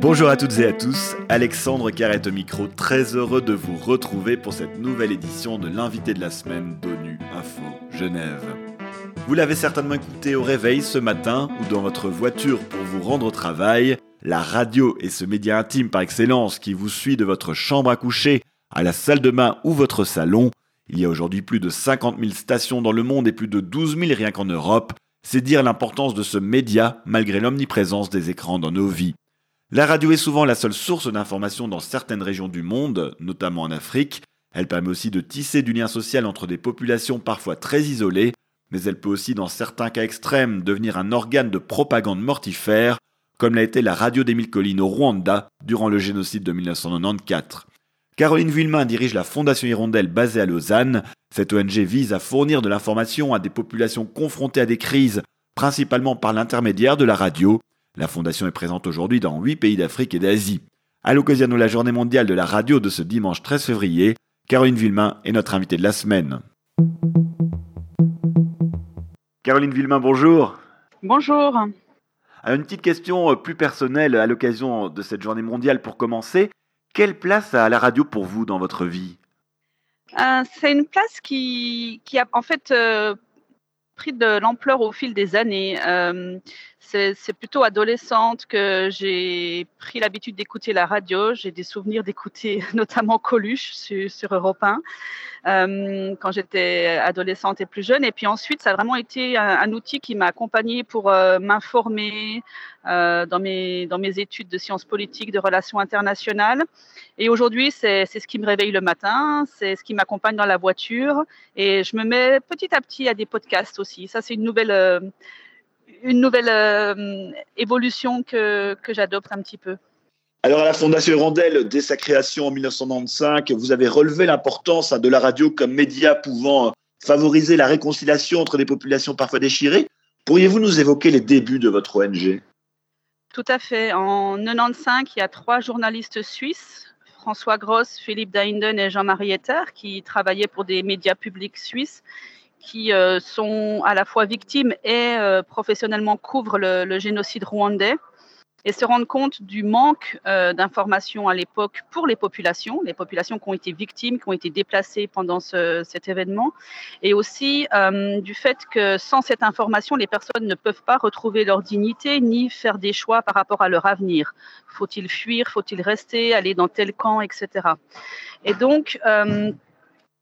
Bonjour à toutes et à tous, Alexandre Carrette au micro, très heureux de vous retrouver pour cette nouvelle édition de l'invité de la semaine d'ONU Info Genève. Vous l'avez certainement écouté au réveil ce matin ou dans votre voiture pour vous rendre au travail. La radio est ce média intime par excellence qui vous suit de votre chambre à coucher à la salle de bain ou votre salon. Il y a aujourd'hui plus de 50 000 stations dans le monde et plus de 12 000 rien qu'en Europe. C'est dire l'importance de ce média malgré l'omniprésence des écrans dans nos vies. La radio est souvent la seule source d'information dans certaines régions du monde, notamment en Afrique. Elle permet aussi de tisser du lien social entre des populations parfois très isolées, mais elle peut aussi, dans certains cas extrêmes, devenir un organe de propagande mortifère, comme l'a été la radio d'Émile Collines au Rwanda durant le génocide de 1994. Caroline Villemain dirige la Fondation Hirondelle basée à Lausanne. Cette ONG vise à fournir de l'information à des populations confrontées à des crises, principalement par l'intermédiaire de la radio. La Fondation est présente aujourd'hui dans 8 pays d'Afrique et d'Asie. À l'occasion de la journée mondiale de la radio de ce dimanche 13 février, Caroline Villemain est notre invitée de la semaine. Caroline Villemain, bonjour. Bonjour. une petite question euh, plus personnelle à l'occasion de cette journée mondiale pour commencer. Quelle place a la radio pour vous dans votre vie? Euh, C'est une place qui, a en fait euh, pris de l'ampleur au fil des années. Euh, c'est plutôt adolescente que j'ai pris l'habitude d'écouter la radio. J'ai des souvenirs d'écouter notamment Coluche sur, sur Europe 1 euh, quand j'étais adolescente et plus jeune. Et puis ensuite, ça a vraiment été un, outil qui m'a accompagnée pour euh, m'informer euh, dans, mes, dans mes études de sciences politiques, de relations internationales. Et aujourd'hui, c'est ce qui me réveille le matin, c'est ce qui m'accompagne dans la voiture. Et je me mets petit à petit à des podcasts aussi. Ça, c'est une nouvelle une nouvelle euh, évolution que, que j'adopte un petit peu. Alors à la Fondation Hirondelle, dès sa création en 1995, vous avez relevé l'importance hein, de la radio comme média pouvant favoriser la réconciliation entre des populations parfois déchirées. Pourriez-vous nous évoquer les débuts de votre ONG Tout à fait. En 1995, il y a trois journalistes suisses, François Gross, Philippe Dainden et Jean-Marie Etter, qui travaillaient pour des médias publics suisses qui euh, sont à la fois victimes et euh, professionnellement couvrent le, génocide rwandais et se rendent compte du manque euh, d'informations à l'époque pour les populations, les populations qui ont été victimes, qui ont été déplacées pendant cet événement, et aussi du fait que sans cette information, les personnes ne peuvent pas retrouver leur dignité ni faire des choix par rapport à leur avenir. Faut-il fuir? Faut-il rester? Aller dans tel camp Etc. Et donc,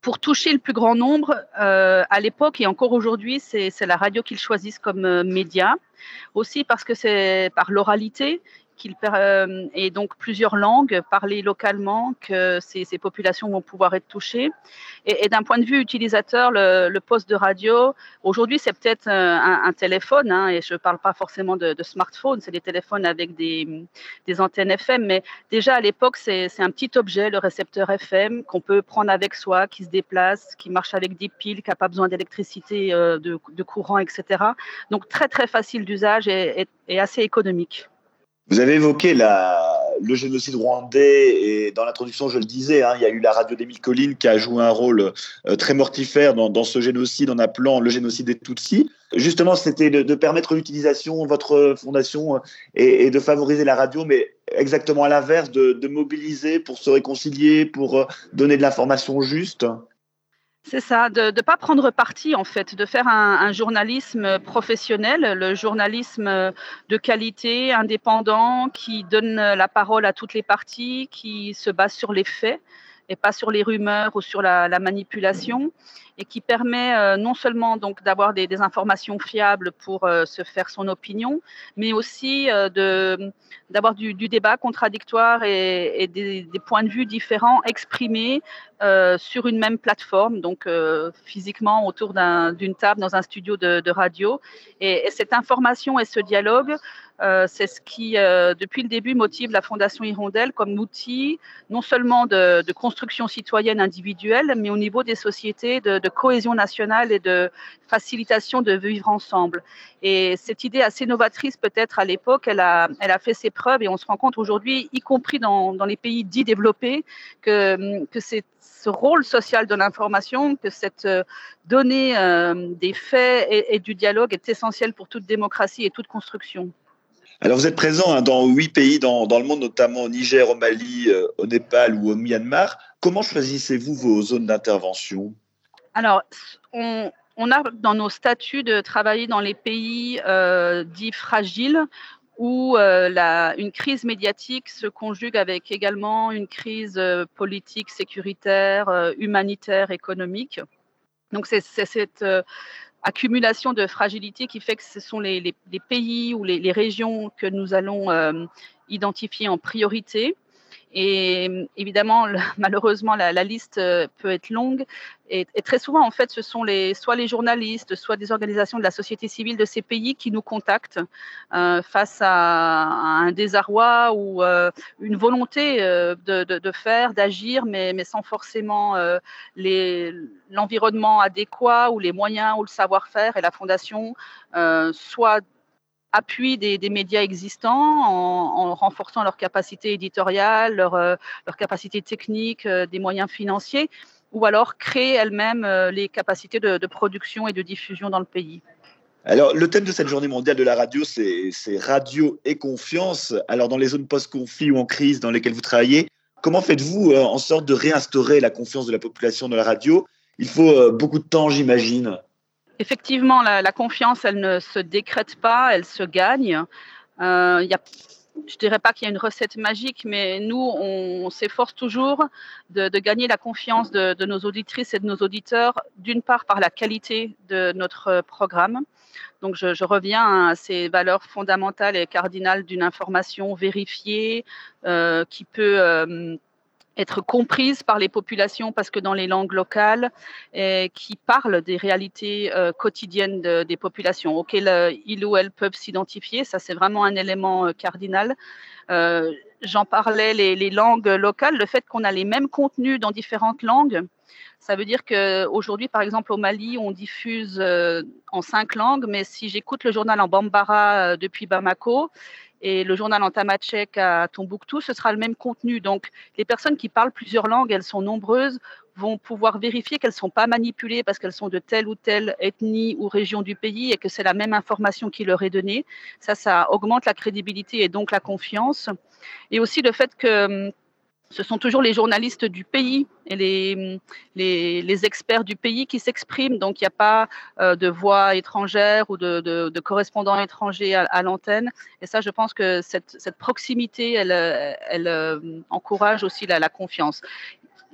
pour toucher le plus grand nombre, euh, à l'époque et encore aujourd'hui, c'est la radio qu'ils choisissent comme euh, média. Aussi parce que c'est par l'oralité qu'il euh, et donc plusieurs langues parlées localement que ces, populations vont pouvoir être touchées. Et, d'un point de vue utilisateur, le, poste de radio, aujourd'hui, c'est peut-être un, téléphone, hein, et je ne parle pas forcément de, smartphone, c'est des téléphones avec des, antennes FM, mais déjà à l'époque, c'est un petit objet, le récepteur FM, qu'on peut prendre avec soi, qui se déplace, qui marche avec des piles, qui n'a pas besoin d'électricité, euh, de, de, courant, etc. Donc très très facile d'usage et assez économique. Vous avez évoqué le génocide rwandais et dans l'introduction, je le disais, hein, il y a eu la radio d'Émile Colline qui a joué un rôle euh, très mortifère dans, ce génocide en appelant le génocide des Tutsis. Justement, c'était de, permettre l'utilisation, votre fondation, euh, et, de favoriser la radio, mais exactement à l'inverse, de mobiliser pour se réconcilier, pour euh, donner de l'information juste. C'est ça, de ne pas prendre parti en fait, de faire un, journalisme professionnel, le journalisme de qualité, indépendant, qui donne la parole à toutes les parties, qui se base sur les faits et pas sur les rumeurs ou sur la, manipulation, et qui permet euh, non seulement donc d'avoir des, informations fiables pour euh, se faire son opinion, mais aussi euh, de d'avoir du, débat contradictoire et, des, points de vue différents exprimés sur une même plateforme, donc physiquement autour d'une table dans un studio de, radio. Et, et, cette information et ce dialogue c'est ce qui, depuis le début, motive la Fondation Hirondelle comme outil non seulement de, construction citoyenne individuelle, mais au niveau des sociétés, de, de cohésion nationale et de facilitation de vivre ensemble. Et cette idée assez novatrice peut-être à l'époque, elle a, elle a fait ses preuves et on se rend compte aujourd'hui, y compris dans, dans les pays dits développés, que, que ce rôle social de l'information, que cette euh, donnée euh, des faits et, et, du dialogue est essentielle pour toute démocratie et toute construction. Alors vous êtes présent hein, dans huit pays dans, dans, le monde, notamment au Niger, au Mali, euh, au Népal ou au Myanmar. Comment choisissez-vous vos zones d'intervention? Alors, on, a dans nos statuts de travailler dans les pays euh, dits fragiles où euh, une crise médiatique se conjugue avec également une crise euh, politique, sécuritaire, humanitaire, économique. Donc c'est cette accumulation de fragilité qui fait que ce sont les, pays ou les, régions que nous allons identifier en priorité. Et évidemment, malheureusement, la, liste euh, peut être longue. Et, très souvent, en fait, ce sont soit les journalistes, soit des organisations de la société civile de ces pays qui nous contactent euh, face à, un désarroi ou euh, une volonté de, faire, d'agir, mais, mais, sans forcément l'environnement adéquat ou les moyens ou le savoir-faire. Et la Fondation soit appui des, médias existants en, en, renforçant leur capacité éditoriale, leur, euh, capacité technique, euh, des moyens financiers, ou alors créer elle-même euh, les capacités de, de, production et de diffusion dans le pays. Alors, le thème de cette journée mondiale de la radio, c'est radio et confiance. Alors, dans les zones post-conflit ou en crise dans lesquelles vous travaillez, comment faites-vous en sorte de réinstaurer la confiance de la population dans la radio? Il faut beaucoup de temps, j'imagine. Effectivement, la, confiance, elle ne se décrète pas, elle se gagne. Euh, a, je ne dirais pas qu'il y a une recette magique, mais nous, on, s'efforce toujours de, gagner la confiance de, nos auditrices et de nos auditeurs, d'une part par la qualité de notre programme. Donc, je, je reviens à ces valeurs fondamentales et cardinales d'une information vérifiée euh, qui peut euh, être comprise par les populations parce que dans les langues locales et qui parlent des réalités euh, quotidiennes de, des populations auxquelles euh, ils ou elles peuvent s'identifier. Ça, c'est vraiment un élément euh, cardinal. Euh, j'en parlais, les, les, langues locales, le fait qu'on a les mêmes contenus dans différentes langues, ça veut dire qu'aujourd'hui, par exemple, au Mali, on diffuse euh, en cinq langues, mais si j'écoute le journal en Bambara depuis Bamako, et le journal en tamatchek à Tombouctou, ce sera le même contenu. Donc, les personnes qui parlent plusieurs langues, elles sont nombreuses, vont pouvoir vérifier qu'elles ne sont pas manipulées parce qu'elles sont de telle ou telle ethnie ou région du pays et que c'est la même information qui leur est donnée. Ça, ça augmente la crédibilité et donc la confiance. Et aussi le fait que ce sont toujours les journalistes du pays et les, les, experts du pays qui s'expriment. Donc, il n'y a pas euh, de voix étrangère ou de, correspondants étrangers à, l'antenne. Et ça, je pense que cette, proximité, elle, euh, encourage aussi la, confiance.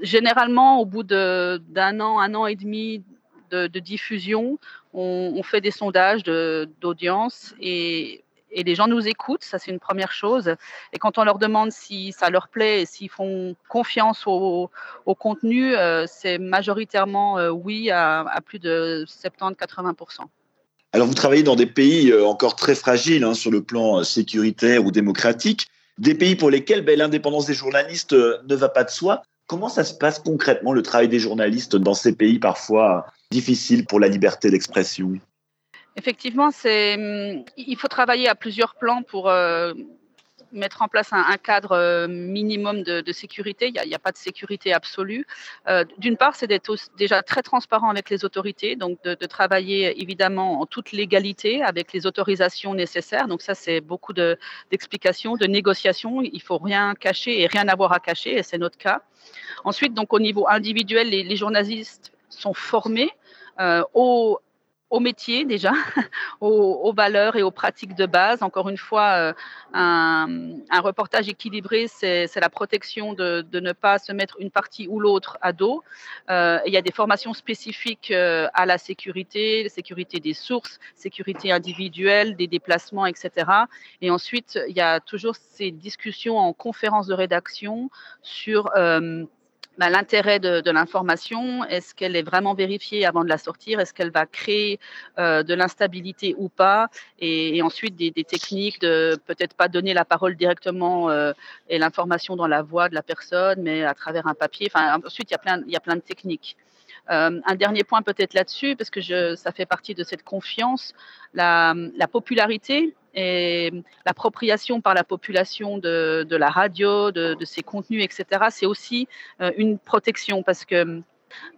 Généralement, au bout d'un an, un an et demi de, de diffusion, on, on, fait des sondages d'audience et et les gens nous écoutent, ça c'est une première chose. Et quand on leur demande si ça leur plaît et s'ils font confiance au, contenu, euh, c'est majoritairement euh, oui à, plus de 70-80%. Alors vous travaillez dans des pays euh, encore très fragiles hein, sur le plan sécuritaire ou démocratique, des pays pour lesquels ben, l'indépendance des journalistes ne va pas de soi. Comment ça se passe concrètement le travail des journalistes dans ces pays parfois difficiles pour la liberté d'expression? Effectivement, hum, il faut travailler à plusieurs plans pour euh, mettre en place un, cadre euh, minimum de, sécurité. Il n'y a, pas de sécurité absolue. Euh, D'une part, c'est d'être déjà très transparent avec les autorités, donc de, travailler évidemment en toute légalité avec les autorisations nécessaires. Donc ça, c'est beaucoup d'explications, de, négociations. Il faut rien cacher et rien avoir à cacher, et c'est notre cas. Ensuite, donc au niveau individuel, les, journalistes sont formés euh, au métier déjà, aux, valeurs et aux pratiques de base. Encore une fois, euh, un, reportage équilibré, c'est la protection de, ne pas se mettre une partie ou l'autre à dos. Euh, il y a des formations spécifiques euh, à la sécurité, sécurité des sources, sécurité individuelle, des déplacements, etc. Et ensuite, il y a toujours ces discussions en conférence de rédaction sur bah, l'intérêt de, l'information, est-ce qu'elle est vraiment vérifiée avant de la sortir, est-ce qu'elle va créer euh, de l'instabilité ou pas, et, ensuite des, techniques de peut-être pas donner la parole directement euh, et l'information dans la voix de la personne, mais à travers un papier. Enfin, ensuite, il y a plein, de techniques. un dernier point peut-être là-dessus, parce que ça fait partie de cette confiance, la popularité et l'appropriation par la population de, la radio, de, ses contenus, etc., c'est aussi une protection parce que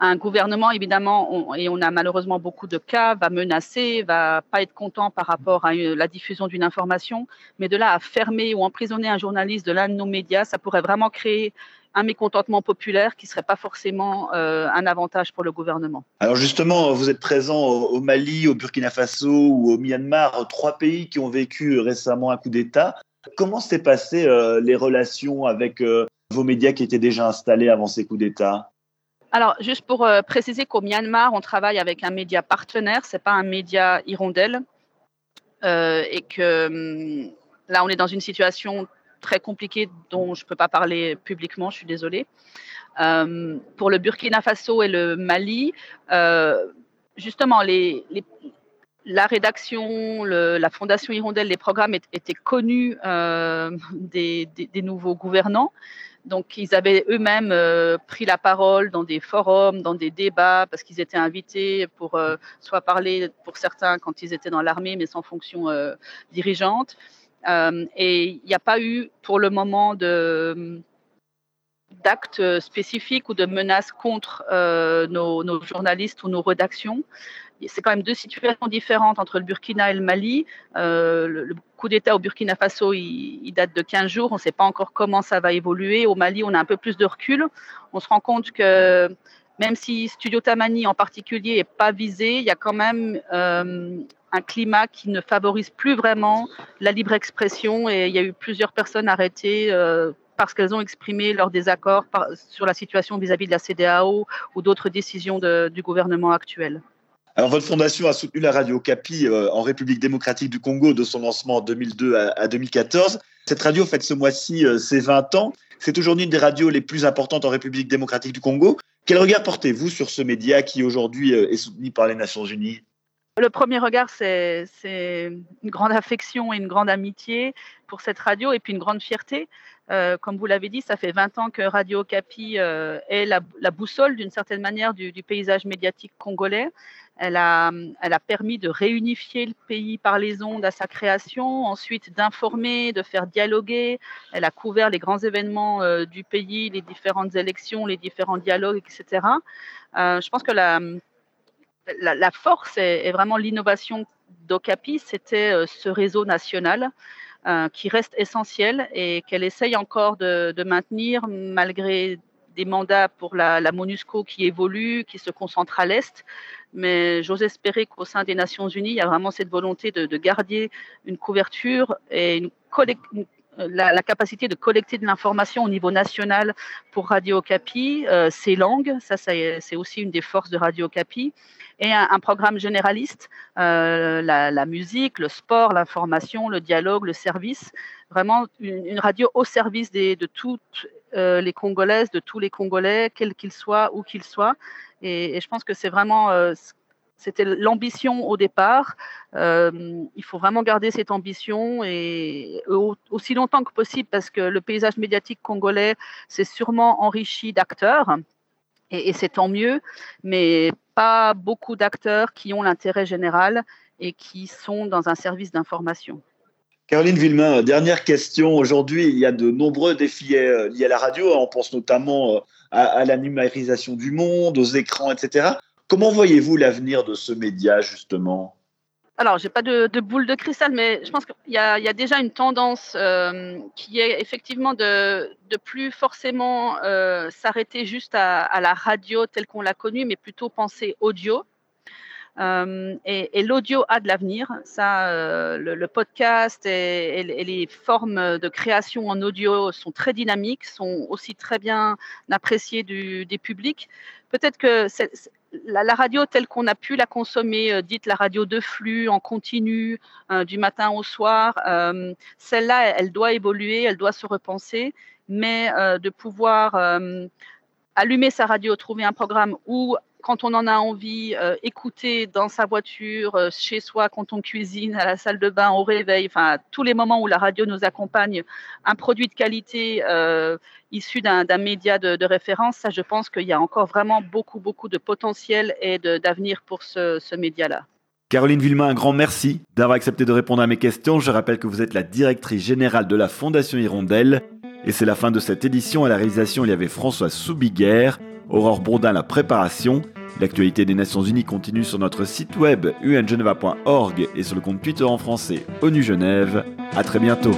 un gouvernement, évidemment, et on a malheureusement beaucoup de cas, va menacer, va pas être content par rapport à la diffusion d'une information, mais de là à fermer ou emprisonner un journaliste de l'un de nos médias, ça pourrait vraiment créer un mécontentement populaire qui ne serait pas forcément euh, un avantage pour le gouvernement. Alors justement, vous êtes présent au Mali, au Burkina Faso ou au Myanmar, trois pays qui ont vécu récemment un coup d'État. Comment s'est passé euh, les relations avec euh, vos médias qui étaient déjà installés avant ces coups d'État? Alors, juste pour euh, préciser qu'au Myanmar, on travaille avec un média partenaire, ce n'est pas un média hirondelle. Euh, et que hum, là, on est dans une situation très compliquée dont je ne peux pas parler publiquement, je suis désolée. Euh, pour le Burkina Faso et le Mali, justement, les, la rédaction, la Fondation Hirondelle, les programmes étaient connus des, des, nouveaux gouvernants. Donc, ils avaient eux-mêmes euh, pris la parole dans des forums, dans des débats, parce qu'ils étaient invités pour euh, soit parler pour certains quand ils étaient dans l'armée, mais sans fonction euh, dirigeante. Et il n'y a pas eu pour le moment d'actes spécifiques ou de menaces contre nos, nos, journalistes ou nos rédactions c'est quand même deux situations différentes entre le Burkina et le Mali. Euh, le, coup d'État au Burkina Faso, il, date de 15 jours. On ne sait pas encore comment ça va évoluer. Au Mali, on a un peu plus de recul. On se rend compte que même si Studio Tamani en particulier n'est pas visé, il y a quand même euh, un climat qui ne favorise plus vraiment la libre expression et il y a eu plusieurs personnes arrêtées euh, parce qu'elles ont exprimé leur désaccord sur la situation vis-à-vis de la CDAO ou d'autres décisions du gouvernement actuel. Alors, votre fondation a soutenu la radio Capi euh, en République démocratique du Congo de son lancement en 2002 à, 2014. Cette radio fête ce mois-ci ses 20 ans. C'est aujourd'hui une des radios les plus importantes en République démocratique du Congo. Quel regard portez-vous sur ce média qui aujourd'hui euh, est soutenu par les Nations Unies? Le premier regard, c'est une grande affection et une grande amitié pour cette radio et puis une grande fierté. Euh, comme vous l'avez dit, ça fait 20 ans que Radio Capi euh, est la, boussole d'une certaine manière du, paysage médiatique congolais. Elle a, permis de réunifier le pays par les ondes à sa création, ensuite d'informer, de faire dialoguer. Elle a couvert les grands événements euh, du pays, les différentes élections, les différents dialogues, etc. je pense que la, force est, vraiment l'innovation d'Ocapi, c'était euh, ce réseau national euh, qui reste essentiel et qu'elle essaye encore de, maintenir malgré des mandats pour la, MONUSCO qui évolue, qui se concentre à l'Est. Mais j'ose espérer qu'au sein des Nations Unies, il y a vraiment cette volonté de, garder une couverture et une la, capacité de collecter de l'information au niveau national pour Radio Capi, euh, ses langues, ça, c'est aussi une des forces de Radio Capi, et un, programme généraliste, euh, la, musique, le sport, l'information, le dialogue, le service, vraiment une, radio au service de toutes euh, les Congolaises, de tous les Congolais, quels qu'ils soient, où qu'ils soient. Et, je pense que c'est vraiment c'était l'ambition au départ. Euh, il faut vraiment garder cette ambition et aussi longtemps que possible parce que le paysage médiatique congolais s'est sûrement enrichi d'acteurs et, c'est tant mieux, mais pas beaucoup d'acteurs qui ont l'intérêt général et qui sont dans un service d'information. Caroline Villemain, dernière question. Aujourd'hui, il y a de nombreux défis euh, liés à la radio. On pense notamment euh, à la numérisation du monde, aux écrans, etc. Comment voyez-vous l'avenir de ce média, justement? Alors, j'ai pas de, boule de cristal, mais je pense qu'il y, a déjà une tendance euh, qui est effectivement de, de plus forcément s'arrêter juste à, la radio telle qu'on l'a connue, mais plutôt penser audio. Euh, et, l'audio a de l'avenir. Ça, le, podcast et, les formes de création en audio sont très dynamiques, sont aussi très bien appréciées des publics. Peut-être que la, radio telle qu'on a pu la consommer, euh, dite la radio de flux en continu euh, du matin au soir, euh, celle-là, elle, doit évoluer, elle doit se repenser, mais de pouvoir allumer sa radio, trouver un programme ou quand on en a envie, euh, écouter dans sa voiture, euh, chez soi, quand on cuisine, à la salle de bain, au réveil, enfin tous les moments où la radio nous accompagne, un produit de qualité euh, issu d'un média de, référence, ça je pense qu'il y a encore vraiment beaucoup, beaucoup de potentiel et d'avenir pour ce, ce média-là. Caroline Villemain, un grand merci d'avoir accepté de répondre à mes questions. Je rappelle que vous êtes la directrice générale de la Fondation Hirondelle. Et c'est la fin de cette édition. À la réalisation, il y avait François Soubiguerre, Aurore Bourdin, la préparation. L'actualité des Nations Unies continue sur notre site web ungeneva.org et sur le compte Twitter en français ONU Genève. À très bientôt.